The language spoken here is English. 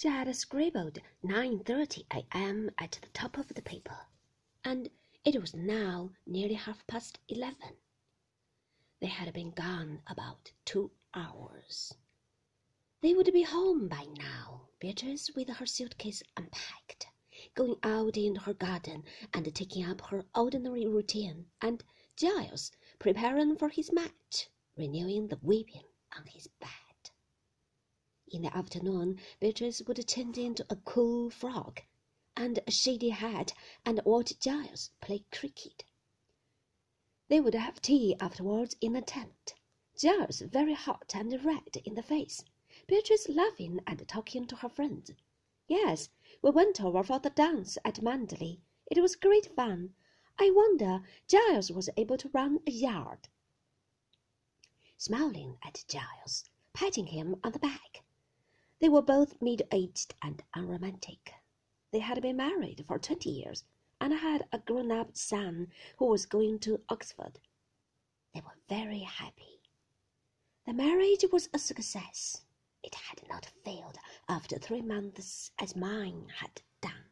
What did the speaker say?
She had scribbled 9:30 a.m. at the top of the paper, and it was now nearly half past eleven. They had been gone about two hours. They would be home by now, Beatrice with her suitcase unpacked, going out into her garden and taking up her ordinary routine, and Giles preparing for his match, renewing the whipping on his bed. In the afternoon, Beatrice would change into a cool frock and a shady hat and watch Giles play cricket. They would have tea afterwards in the tent, Giles very hot and red in the face, Beatrice laughing and talking to her friends. Yes, we went over for the dance at Manderley. It was great fun. I wonder Giles was able to run a yard. Smiling at Giles, patting him on the back, they were both middle-aged and unromantic. They had been married for twenty years and had a grown-up son who was going to Oxford. They were very happy. The marriage was a success. It had not failed after three months as mine had done.